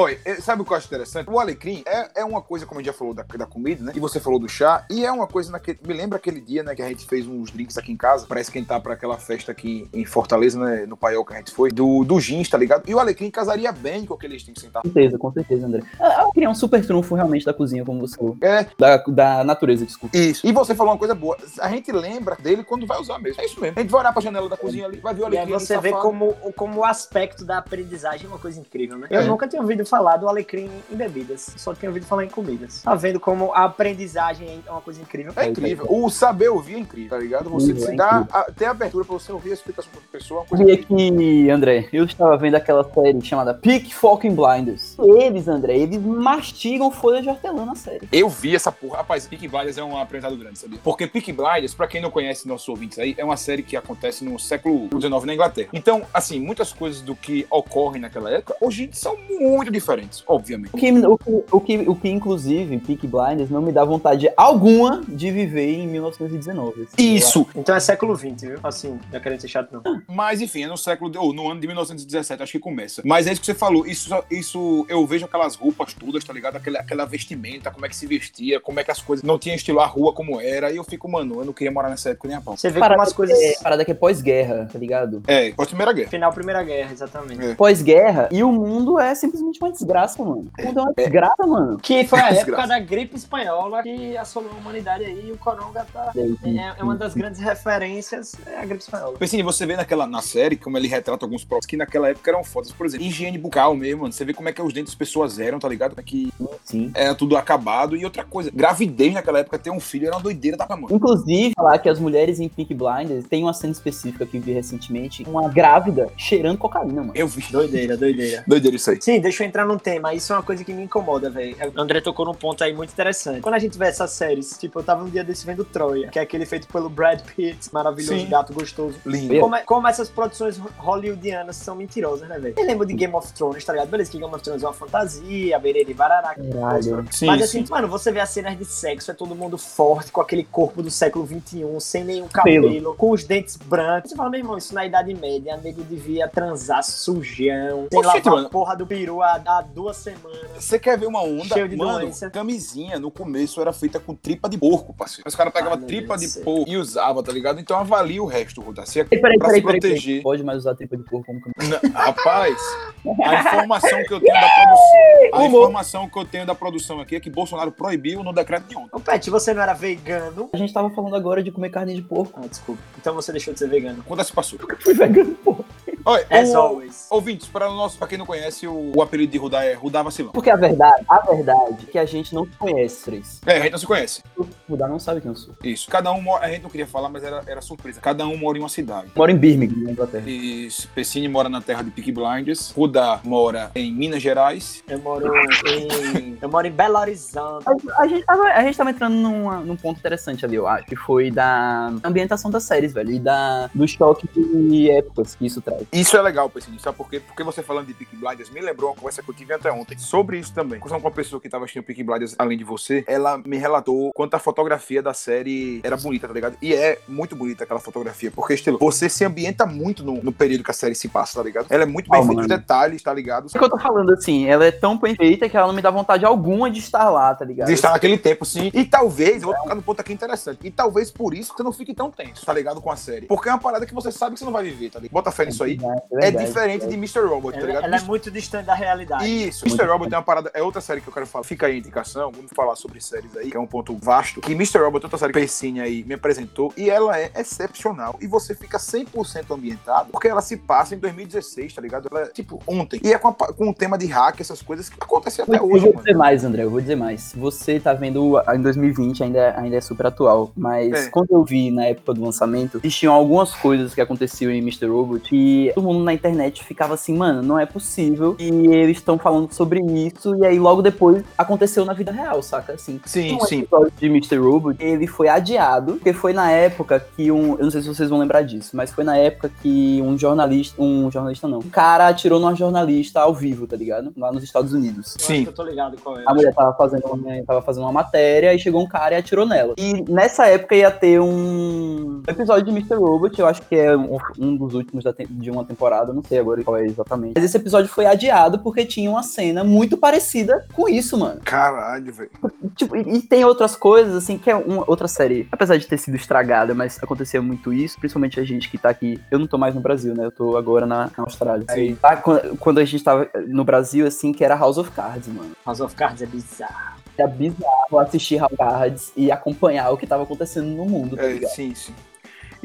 Sabe o que eu acho interessante? O alecrim é, é uma coisa, como a gente já falou da, da comida, né? E você falou do chá, e é uma coisa naquele. Me lembra aquele dia, né, que a gente fez uns drinks aqui em casa, pra esquentar pra aquela festa aqui em Fortaleza, né? No paiol que a gente foi, do, do jeans, tá ligado? E o alecrim casaria bem com aqueles drinks sentados. Com certeza, com certeza, André. Eu queria um super trunfo realmente da cozinha, como você falou. É, Da, da natureza, desculpa. isso. E você falou uma coisa boa. A gente lembra dele quando vai usar mesmo. É isso mesmo. A gente vai olhar pra janela da cozinha ali, vai ver o E aí alecrim. você vê safado. como, como o aspecto da aprendizagem é uma coisa incrível, né? É. Eu nunca tinha ouvido falar do alecrim em bebidas, só tinha ouvido falar em comidas. Tá vendo como a aprendizagem é uma coisa incrível? É incrível. O saber ouvir é incrível, tá ligado? Você Uhum, se é dá, incrível. a, ter abertura pra você ouvir a explicação da pessoa. é uma coisa vi incrível. aqui, André, eu estava vendo aquela série chamada Peak Fucking Blinders. Eles, André, eles mastigam folha de hortelã na série. Eu vi essa porra. Rapaz, Peaky Blinders é um aprendizado grande, sabia? Porque Peaky Blinders, pra quem não conhece nossos ouvintes aí, é uma série que acontece no século XIX na Inglaterra. Então, assim, muitas coisas do que ocorrem naquela época, hoje são muito diferentes, obviamente. O que, o que, o que, o que inclusive, Peak Blinders não me dá vontade alguma de viver em 1919. assim. Isso! Então é século XX, viu? Assim, não querendo ser chato, não. Mas, enfim, é no século, ou no ano de 1917, acho que começa. Mas é isso que você falou, isso, isso eu vejo aquelas roupas todas, tá ligado? Aquela, aquela vestimenta, como é que se vestia, como é que as coisas não tinham estilo a rua como era, e eu fico, mano, eu não queria morar nessa época nem a pau. Você vê Parada como as coisas. É, parada que é pós-guerra, tá ligado? É, pós-primeira guerra. Final Primeira Guerra, exatamente. É. Pós-guerra, e o mundo é simplesmente uma desgraça, mano. O mundo é uma desgraça, mano. Que foi a Desgraça. época da gripe espanhola que assolou a humanidade aí e o Coronga tá. É, é uma das grandes referências, é a gripe espanhola. Pensei, você vê naquela, na série como ele retrata alguns próprios que naquela época eram fodas. Por exemplo, higiene bucal, real mesmo, mano. Você vê como é que os dentes das pessoas eram, tá ligado? Como é que Sim. era tudo acabado. E outra coisa, gravidez naquela época, ter um filho era uma doideira da mano. Inclusive, falar que as mulheres em Pink Blinders tem uma cena específica que eu vi recentemente, uma grávida cheirando cocaína, mano. Eu vi. Doideira, doideira. Doideira isso aí. Sim, deixa eu entrar num tema. Isso é uma coisa que me incomoda, velho. O André tocou num ponto aí muito interessante. Quando a gente vê essas séries, tipo, eu tava um dia desse vendo Troia, que é aquele feito pelo Brad Pitt, maravilhoso, Sim. gato gostoso. Lindo. Como, é- como essas produções hollywoodianas são mentirosas, né, velho? Eu lembro de Game of Thrones, tá ligado? Beleza, que Game of Thrones é uma fantasia, bereri, barará. Caralho. Sim, Mas sim. assim, mano, você vê as cenas de sexo, é todo mundo forte, com aquele corpo do século XXI, sem nenhum cabelo, com os dentes brancos. Você fala, meu irmão, isso na Idade Média, nego devia transar sujão, sem lavar mano. a porra do peru há, há duas semanas. Você quer ver uma onda? Cheio de Mano, doença. camisinha no começo era feita com tripa de porco, parceiro. Os caras pegavam Ah, tripa de porco e usavam, tá ligado? Então avalia o resto, Ruda. Você Peraí, peraí, pra peraí, se peraí, peraí. proteger. Pode mais usar tripa de porco como camisa. Não, rapaz, a informação que eu tenho da produção. A informação que eu tenho da produção aqui é que Bolsonaro proibiu no decreto de ontem. Ô, Pet, você não era vegano? A gente tava falando agora de comer carne de porco. Ah, desculpa. Então você deixou de ser vegano. Quando se passou? Eu fui vegano, porra. Olha, As o- always. ouvintes, para o nosso, pra quem não conhece, o, o apelido de Rudá é Rudá Vacilão. Porque a verdade, a verdade é que a gente não se conhece, Três. É, a gente não se conhece. O Rudá não sabe quem eu sou. Isso. Cada um mora, a gente não queria falar, mas era, era surpresa. Cada um mora em uma cidade. Moro em Birmingham, na Inglaterra. E Pessini mora na terra de Peaky Blinders. Rudá mora em Minas Gerais. Eu moro em. Eu moro em Belo Horizonte. A, a gente tava, a gente tava entrando numa- num ponto interessante ali, eu acho, que foi da ambientação das séries, velho, e da, do choque de épocas que isso traz. Isso é legal, Pessini. Sabe por quê? Porque você falando de Peaky Blinders me lembrou uma conversa que eu tive até ontem sobre isso também. Conversando com uma pessoa que tava assistindo Peaky Blinders além de você, ela me relatou quanto a fotografia da série era bonita, tá ligado? E é muito bonita aquela fotografia, porque, estilo, você se ambienta muito no, no período que a série se passa, tá ligado? Ela é muito bem Ah, feita, os detalhes, tá ligado? É que eu tô falando assim, ela é tão perfeita que ela não me dá vontade alguma de estar lá, tá ligado? De estar naquele tempo, sim. E talvez, eu vou tocar no ponto aqui interessante, e talvez por isso você não fique tão tenso, tá ligado? Com a série. Porque é uma parada que você sabe que você não vai viver, tá ligado? Bota fé nisso aí. É, É verdade, diferente de Mr. Robot, tá Ela, ligado? ela é muito distante da realidade. Isso, Muito Mr. Robot tem uma parada, é outra série que eu quero falar. Fica aí a indicação, vamos falar sobre séries aí, que é um ponto vasto. Que Mr. Robot, outra série que Pessine aí me apresentou, e ela é excepcional. E você fica 100% ambientado, porque ela se passa em 2016, tá ligado? Ela é tipo ontem. E é com, a com o tema de hack, essas coisas que acontecem até Eu hoje, vou mano. dizer mais, André, eu vou dizer mais. Você tá vendo em 2020, ainda, ainda é super atual, mas É. quando eu vi na época do lançamento, existiam algumas coisas que aconteciam em Mr. Robot e todo mundo na internet ficava assim, mano, não é possível. E eles estão falando sobre isso, e aí logo depois aconteceu na vida real, saca? Assim. Sim, um sim. de Mr. Robot, ele foi adiado, porque foi na época que um. Eu não sei se vocês vão lembrar disso, mas foi na época que um jornalista. Um jornalista não. Um cara atirou numa jornalista ao vivo, tá ligado? Lá nos Estados Unidos. Sim. eu tô ligado qual é. A mulher tava fazendo, uma, tava fazendo uma matéria e chegou um cara e atirou nela. E nessa época ia ter um episódio de Mr. Robot, eu acho que é um, um dos últimos da de uma temporada, não sei agora qual é exatamente. Mas esse episódio foi adiado porque tinha uma cena muito parecida com isso, mano. Caralho, velho. Tipo, e, e tem outras coisas, assim, que é uma outra série, apesar de ter sido estragada, mas acontecia muito isso, principalmente a gente que tá aqui. Eu não tô mais no Brasil, né? Eu tô agora na, na Austrália. Sim. Tá? Quando, a gente tava no Brasil, assim, que era House of Cards, mano. House of Cards é bizarro. Era bizarro assistir House of Cards e acompanhar o que tava acontecendo no mundo, tá É, sim, sim.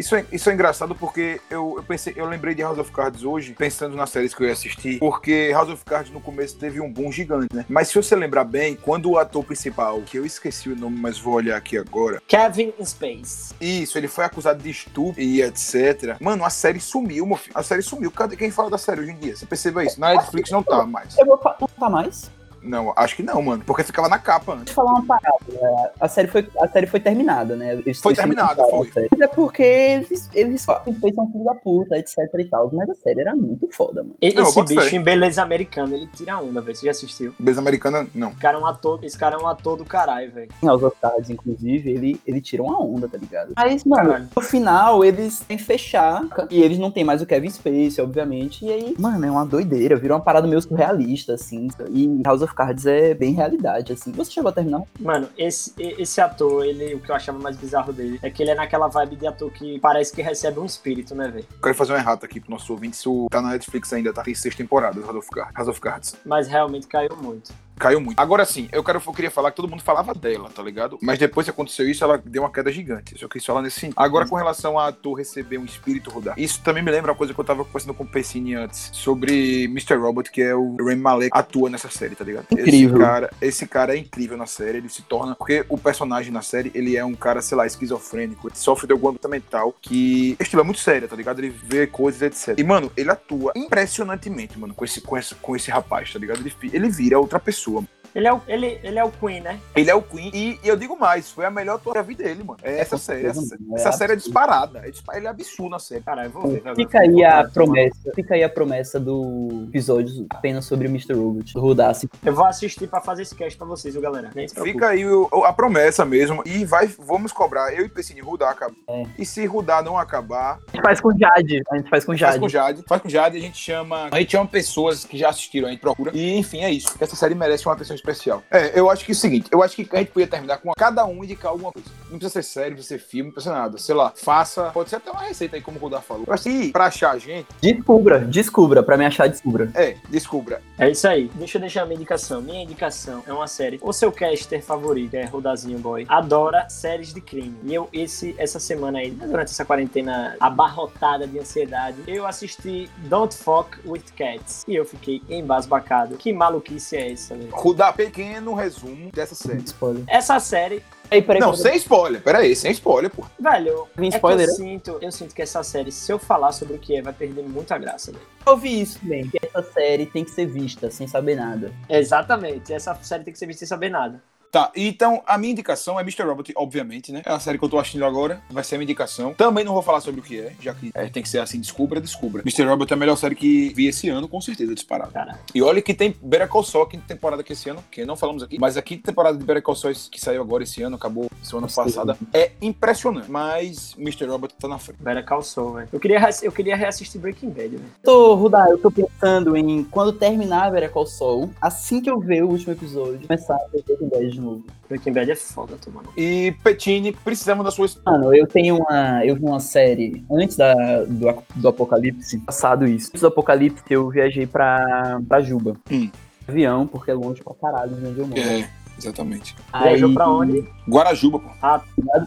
Isso é, isso é engraçado porque eu, eu pensei, eu lembrei de House of Cards hoje, pensando nas séries que eu ia assistir, porque House of Cards no começo teve um boom gigante, né? Mas se você lembrar bem, quando o ator principal, que eu esqueci o nome, mas vou olhar aqui agora, Kevin in Space. isso, ele foi acusado de estupro e etc. Mano, a série sumiu, meu filho. A série sumiu. Cadê quem fala da série hoje em dia? Você perceba isso? Na Netflix não tá mais. Eu vou fa- não tá mais. Não, acho que não, mano. Porque ficava na capa antes. Deixa eu falar uma parada. né? A série foi, a série foi terminada, né? Eles- Foi eles terminada, foi. Mas é porque eles, eles fez um filho da puta, etc e tal. Mas a série era muito foda, mano. Não, Esse bota bicho em beleza americana, ele tira onda, velho. Você já assistiu? Beleza americana, não. Esse cara é um ator, esse cara é um ator do caralho, velho. Em House of Cards, inclusive, ele, ele tira uma onda, tá ligado? Mas, mano, Caralho. no final, eles têm que fechar. E eles não tem mais o Kevin Spacey, obviamente. E aí, mano, é uma doideira. Virou uma parada meio surrealista, assim. E House of Cards é bem realidade, assim. Você chegou a terminar? Mano, esse, esse ator, ele, o que eu achava mais bizarro dele é que ele é naquela vibe de ator que parece que recebe um espírito, né, velho? Quero fazer um errado aqui pro nosso ouvinte. Se o tá na Netflix ainda, tá? Tem seis temporadas, of. House of Cards. Mas realmente caiu muito. Caiu muito. Agora sim, eu, quero, eu queria falar que todo mundo falava dela, tá ligado? Mas depois que aconteceu isso, ela deu uma queda gigante. Só quis falar nesse sentido. Agora, com relação a tu receber um espírito rodar, isso também me lembra uma coisa que eu tava conversando com o Pessini antes, sobre Mr. Robot, que é o Rami Malek atua nessa série, tá ligado? Incrível. Esse cara, esse cara é incrível na série, ele se torna. Porque o personagem na série, ele é um cara, sei lá, esquizofrênico, ele sofre de alguma mental que. Estilo é muito sério, tá ligado? Ele vê coisas, etc. E, mano, ele atua impressionantemente, mano, com esse, com esse, com esse rapaz, tá ligado? Ele, ele vira outra pessoa. to them. Ele é o, ele, ele é o Queen, né? Ele é o Queen. E, e eu digo mais, foi a melhor atuação da vida dele, mano. É essa série. Essa. É essa série é disparada. É Ele é absurdo na série. Cara, eu vou ver. agora. Fica aí a promessa. Fica aí a promessa do episódio apenas sobre o Mr. Robot. Do Rudassi. Eu vou assistir pra fazer esse cast pra vocês, viu, galera? Nem se preocupe. Fica aí o- a promessa mesmo. E vai, vamos cobrar. Eu e Pessini Rudar acabar. É. E se Rudar não acabar, A gente faz com Jade. A gente faz com faz Jade. com Jade. Faz com Jade e a gente chama. A gente chama pessoas que já assistiram, a gente procura. E enfim, é isso. Essa série merece uma atenção especial. É, eu acho que é o seguinte, eu acho que a gente podia terminar com cada um indicar alguma coisa. Não precisa ser série, não precisa ser filme, não precisa nada. Sei lá, faça. Pode ser até uma receita aí, como o Rudar falou. Assim, pra achar a gente, Descubra, descubra. Pra me achar, descubra. é, descubra. É isso aí. Deixa eu deixar a minha indicação. Minha indicação é uma série. O seu caster favorito é Rodazinho Boy. Adora séries de crime. E eu, esse, essa semana aí, durante essa quarentena abarrotada de ansiedade, eu assisti Don't Fuck with Cats. E eu fiquei embasbacado. Que maluquice é essa, velho? Pequeno resumo dessa série. Spoiler. Essa série, Peraí, peraí. Não, peraí. sem spoiler. Pera aí, sem spoiler, pô. velho, Tem é que spoiler, eu né? sinto, eu sinto que essa série, se eu falar sobre o que é, vai perder muita graça, velho. Eu ouvi isso, bem. Que essa série tem que ser vista sem saber nada. Exatamente. Essa série tem que ser vista sem saber nada. Tá, então a minha indicação é Mr. Robot, obviamente, né? É a série que eu tô assistindo agora, vai ser a minha indicação. Também não vou falar sobre o que é, já que é, tem que ser assim, descubra, descubra. Mr. Robot é a melhor série que vi esse ano, com certeza, disparado. Cara, E olha que tem Better Call Saul, quinta temporada que esse ano, que não falamos aqui, mas a quinta temporada de Better Call Saul que saiu agora esse ano, acabou semana Nossa, passada, é impressionante. Mas Mr. Robot tá na frente. Vera calçou, velho. Eu queria, eu queria reassistir Breaking Bad, velho. Tô, Rudá, eu tô pensando em quando terminar a Vera Call Saul, assim que eu ver o último episódio, começar a ver Breaking Bad de novo. Breaking Bad é foda, tô mano. E Petini, precisamos da sua Mano, eu tenho uma. Eu vi uma série antes da, do, do Apocalipse. Passado isso. Antes do Apocalipse, eu viajei pra, pra Juba. Hum. Avião, porque é longe pra caralho de onde eu moro. É, exatamente. Viajou pra onde? Guarajuba, pô.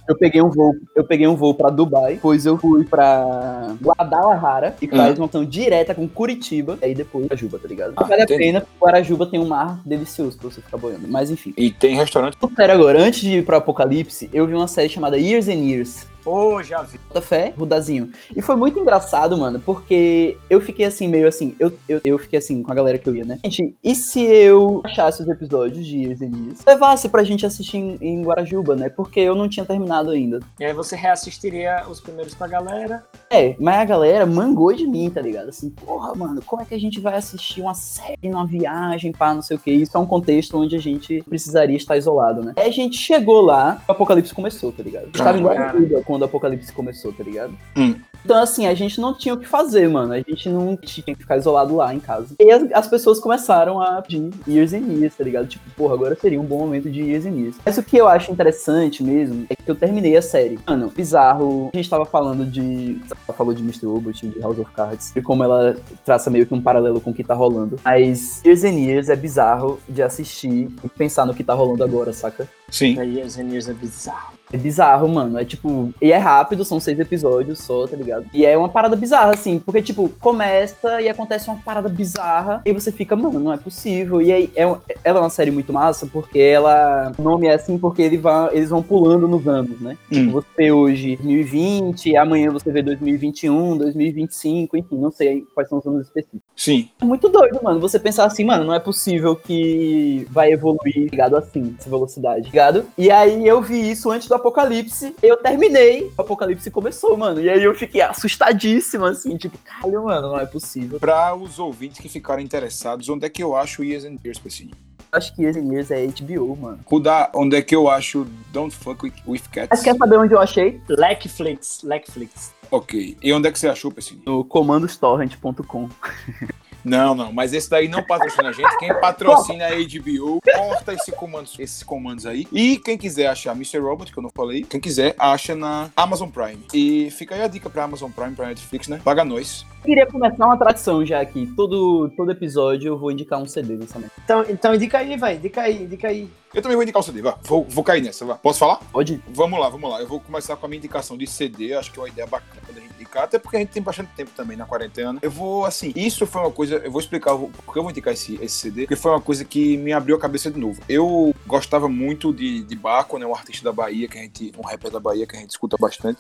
Eu peguei um voo, eu peguei um voo para Dubai, depois eu fui pra Guadalajara e faz uma conexão direta com Curitiba, aí depois Guarajuba, tá ligado? Ah, vale a entendi. pena, porque Guarajuba tem um mar delicioso pra você ficar boiando. Mas enfim. E tem restaurante. Sério agora, antes de ir pro Apocalipse, eu vi uma série chamada Years and Years. Ô, já vi. Bota fé, Rudazinho. E foi muito engraçado, mano, porque eu fiquei assim, meio assim, eu, eu, eu fiquei assim com a galera que eu ia, né? Gente, e se eu achasse os episódios de Years and Years, levasse pra gente assistir em, em Guarajuba, né? Porque eu não tinha terminado ainda. E aí você reassistiria os primeiros com a galera. É, mas a galera mangou de mim, tá ligado? Assim, porra, mano, como é que a gente vai assistir uma série numa viagem, pá, não sei o que? Isso é um contexto onde a gente precisaria estar isolado, né? Aí a gente chegou lá, o apocalipse começou, tá ligado? Eu Estava em Cara. Quando o apocalipse começou, tá ligado? Hum. Então, assim, a gente não tinha o que fazer, mano. A gente não tinha que ficar isolado lá em casa. E as, as pessoas começaram a pedir Years and Years, tá ligado? Tipo, porra, agora seria um bom momento de Years and Years. Mas o que eu acho interessante mesmo é que eu terminei a série. Mano, bizarro. A gente tava falando de. Ela falou de Mr. Robot, de House of Cards, e como ela traça meio que um paralelo com o que tá rolando. Mas Years and Years é bizarro de assistir e pensar no que tá rolando agora, saca? Sim. Years and Years é bizarro. É bizarro, mano. É tipo. E é rápido, são seis episódios só, tá ligado? E é uma parada bizarra, assim. Porque, tipo, começa e acontece uma parada bizarra. E você fica, mano, não é possível. E aí, é, ela é uma série muito massa porque ela. O nome é assim porque ele vai, eles vão pulando nos anos, né? Hum. Tipo, você vê hoje 2020, amanhã você vê 2021, 2025, enfim, não sei quais são os anos específicos. Sim. É muito doido, mano. Você pensar assim, mano, não é possível que vai evoluir ligado assim, essa velocidade, ligado? E aí eu vi isso antes do apocalipse, eu terminei, o apocalipse começou, mano. E aí eu fiquei assustadíssimo, assim, tipo, caralho, mano, não é possível. Para os ouvintes que ficaram interessados, onde é que eu acho Years and Years, Petini? Acho que Years and Years é HBO, mano. Rudar, onde é que eu acho Don't Fuck With, with Cats? Mas quer saber onde eu achei? Leckflix, Leckflix. Ok. E onde é que você achou, Petini? No comandostorrent.com. Não, não, mas esse daí não patrocina a gente. Quem patrocina é a HBO. Corta esse comando, esses comandos aí. E quem quiser achar Mr. Robot, que eu não falei, quem quiser, acha na Amazon Prime. E fica aí a dica pra Amazon Prime, pra Netflix, né? Paga nós. Queria começar uma tradição já aqui. Todo, todo episódio eu vou indicar um CD lançamento. Então, então indica aí, vai. Indica aí, indica aí. Eu também vou indicar o CD, vá. Vou, vou cair nessa, vá. Posso falar? Pode? Vamos lá, vamos lá. Eu vou começar com a minha indicação de CD. Acho que é uma ideia bacana da gente até porque a gente tem bastante tempo também na quarentena. Eu vou, assim, isso foi uma coisa. Eu vou explicar porque eu vou indicar esse, esse CD, porque foi uma coisa que me abriu a cabeça de novo. Eu gostava muito de, de Baco, né? Um artista da Bahia, que a gente. Um rapper da Bahia que a gente escuta bastante.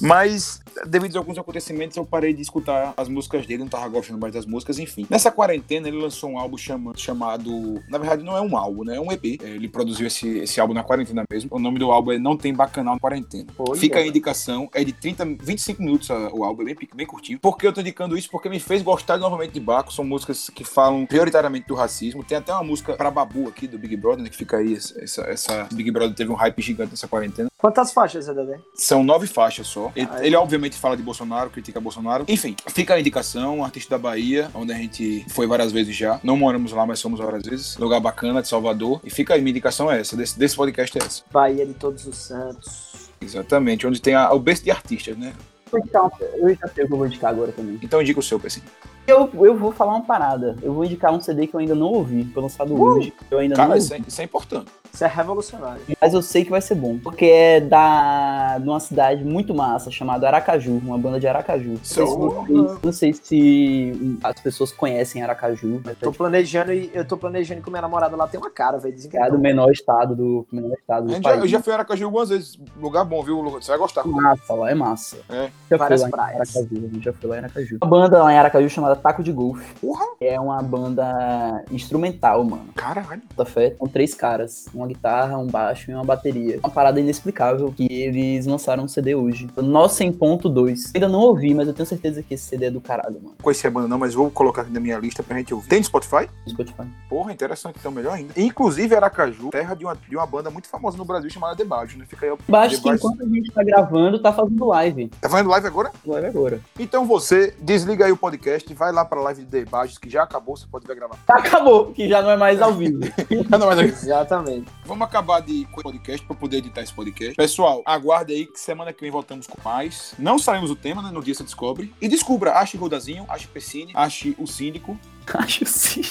Mas, devido a alguns acontecimentos, eu parei de escutar as músicas dele, não tava gostando mais das músicas, enfim. Nessa quarentena, ele lançou um álbum chama, chamado. Na verdade, não é um álbum, né? É um EP. Ele produziu esse, esse álbum na quarentena mesmo. O nome do álbum é Não Tem Bacanal na Quarentena. Olha. Fica a indicação, é de 30, 25 minutos o álbum, é bem, bem curtinho. Por que eu tô indicando isso? Porque me fez gostar novamente de Baco. São músicas que falam prioritariamente do racismo. Tem até uma música pra Babu aqui, do Big Brother, né? Que fica aí. Essa, essa Big Brother teve um hype gigante nessa quarentena. Quantas faixas, Dedé? São nove faixas só. Ele, Ah, é? ele, obviamente fala de Bolsonaro, critica Bolsonaro. Enfim, fica a indicação, artista da Bahia, onde a gente foi várias vezes já. Não moramos lá, mas somos várias vezes. Lugar bacana, de Salvador. E fica aí, minha indicação é essa, desse, desse podcast é essa. Bahia de Todos os Santos. Exatamente, onde tem a- o berço de artistas, né? Vou indicar um- Eu já sei o que eu vou indicar agora também. Então indica o seu, PC. Eu, eu vou falar uma parada. Eu vou indicar um CD que eu ainda não ouvi. Foi lançado hoje. Eu ainda não Cara, ouvi. isso é, isso é importante. Isso é revolucionário. Mas eu sei que vai ser bom. Porque é da de uma cidade muito massa chamada Aracaju, uma banda de Aracaju. Não sei, se So- vocês- não sei se as pessoas conhecem Aracaju, mas Tô planejando e eu tô planejando que minha namorada lá tem uma cara, velho. É do não. menor estado do menor estado A do gente já, eu país. já fui a Aracaju algumas vezes. Lugar bom, viu? Você vai gostar. Massa, lá é massa. É. Já Várias fui lá praias. em Aracaju, a gente já foi lá em Aracaju. Uma banda lá em Aracaju chamada Taco de Golfe. Porra, É uma banda instrumental, mano. caralho. da fé, são três caras, uma guitarra, um baixo e uma bateria. Uma parada inexplicável que eles lançaram um CD hoje. Nó 100.2. Ainda não ouvi, mas eu tenho certeza que esse CD é do caralho, mano. Não conhecia a banda não, mas vou colocar aqui na minha lista pra gente ouvir. Tem no Spotify? Spotify. Porra, interessante, então melhor ainda. Inclusive, Aracaju, terra de uma, de uma banda muito famosa no Brasil chamada Debaixo, né? Fica aí. ó, Baixo que enquanto a gente tá gravando, tá fazendo live. Tá fazendo live agora? Live agora. Então você desliga aí o podcast, vai lá pra live de Debaixos, que já acabou, você pode ver gravar. Acabou, que já não é mais ao vivo. Não, mas Exatamente. Vamos acabar de o podcast pra poder editar esse podcast. Pessoal, aguarde aí que semana que vem voltamos com mais. Não saímos do tema, né? No dia você descobre. E descubra, ache Rodazinho, ache Pessine, ache o síndico. Acho sim.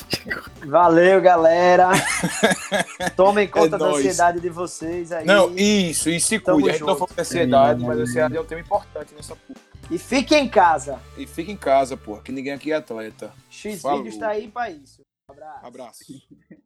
Valeu, galera. Tomem conta É da ansiedade de vocês aí. Não, isso, e se cuide. A gente não falou de ansiedade, Sim, mas a ansiedade é um tema importante nessa porra. E fiquem em casa. E fica em casa, porra, que ninguém aqui é atleta. X Falou. vídeos tá aí pra isso. Abraço. Abraço.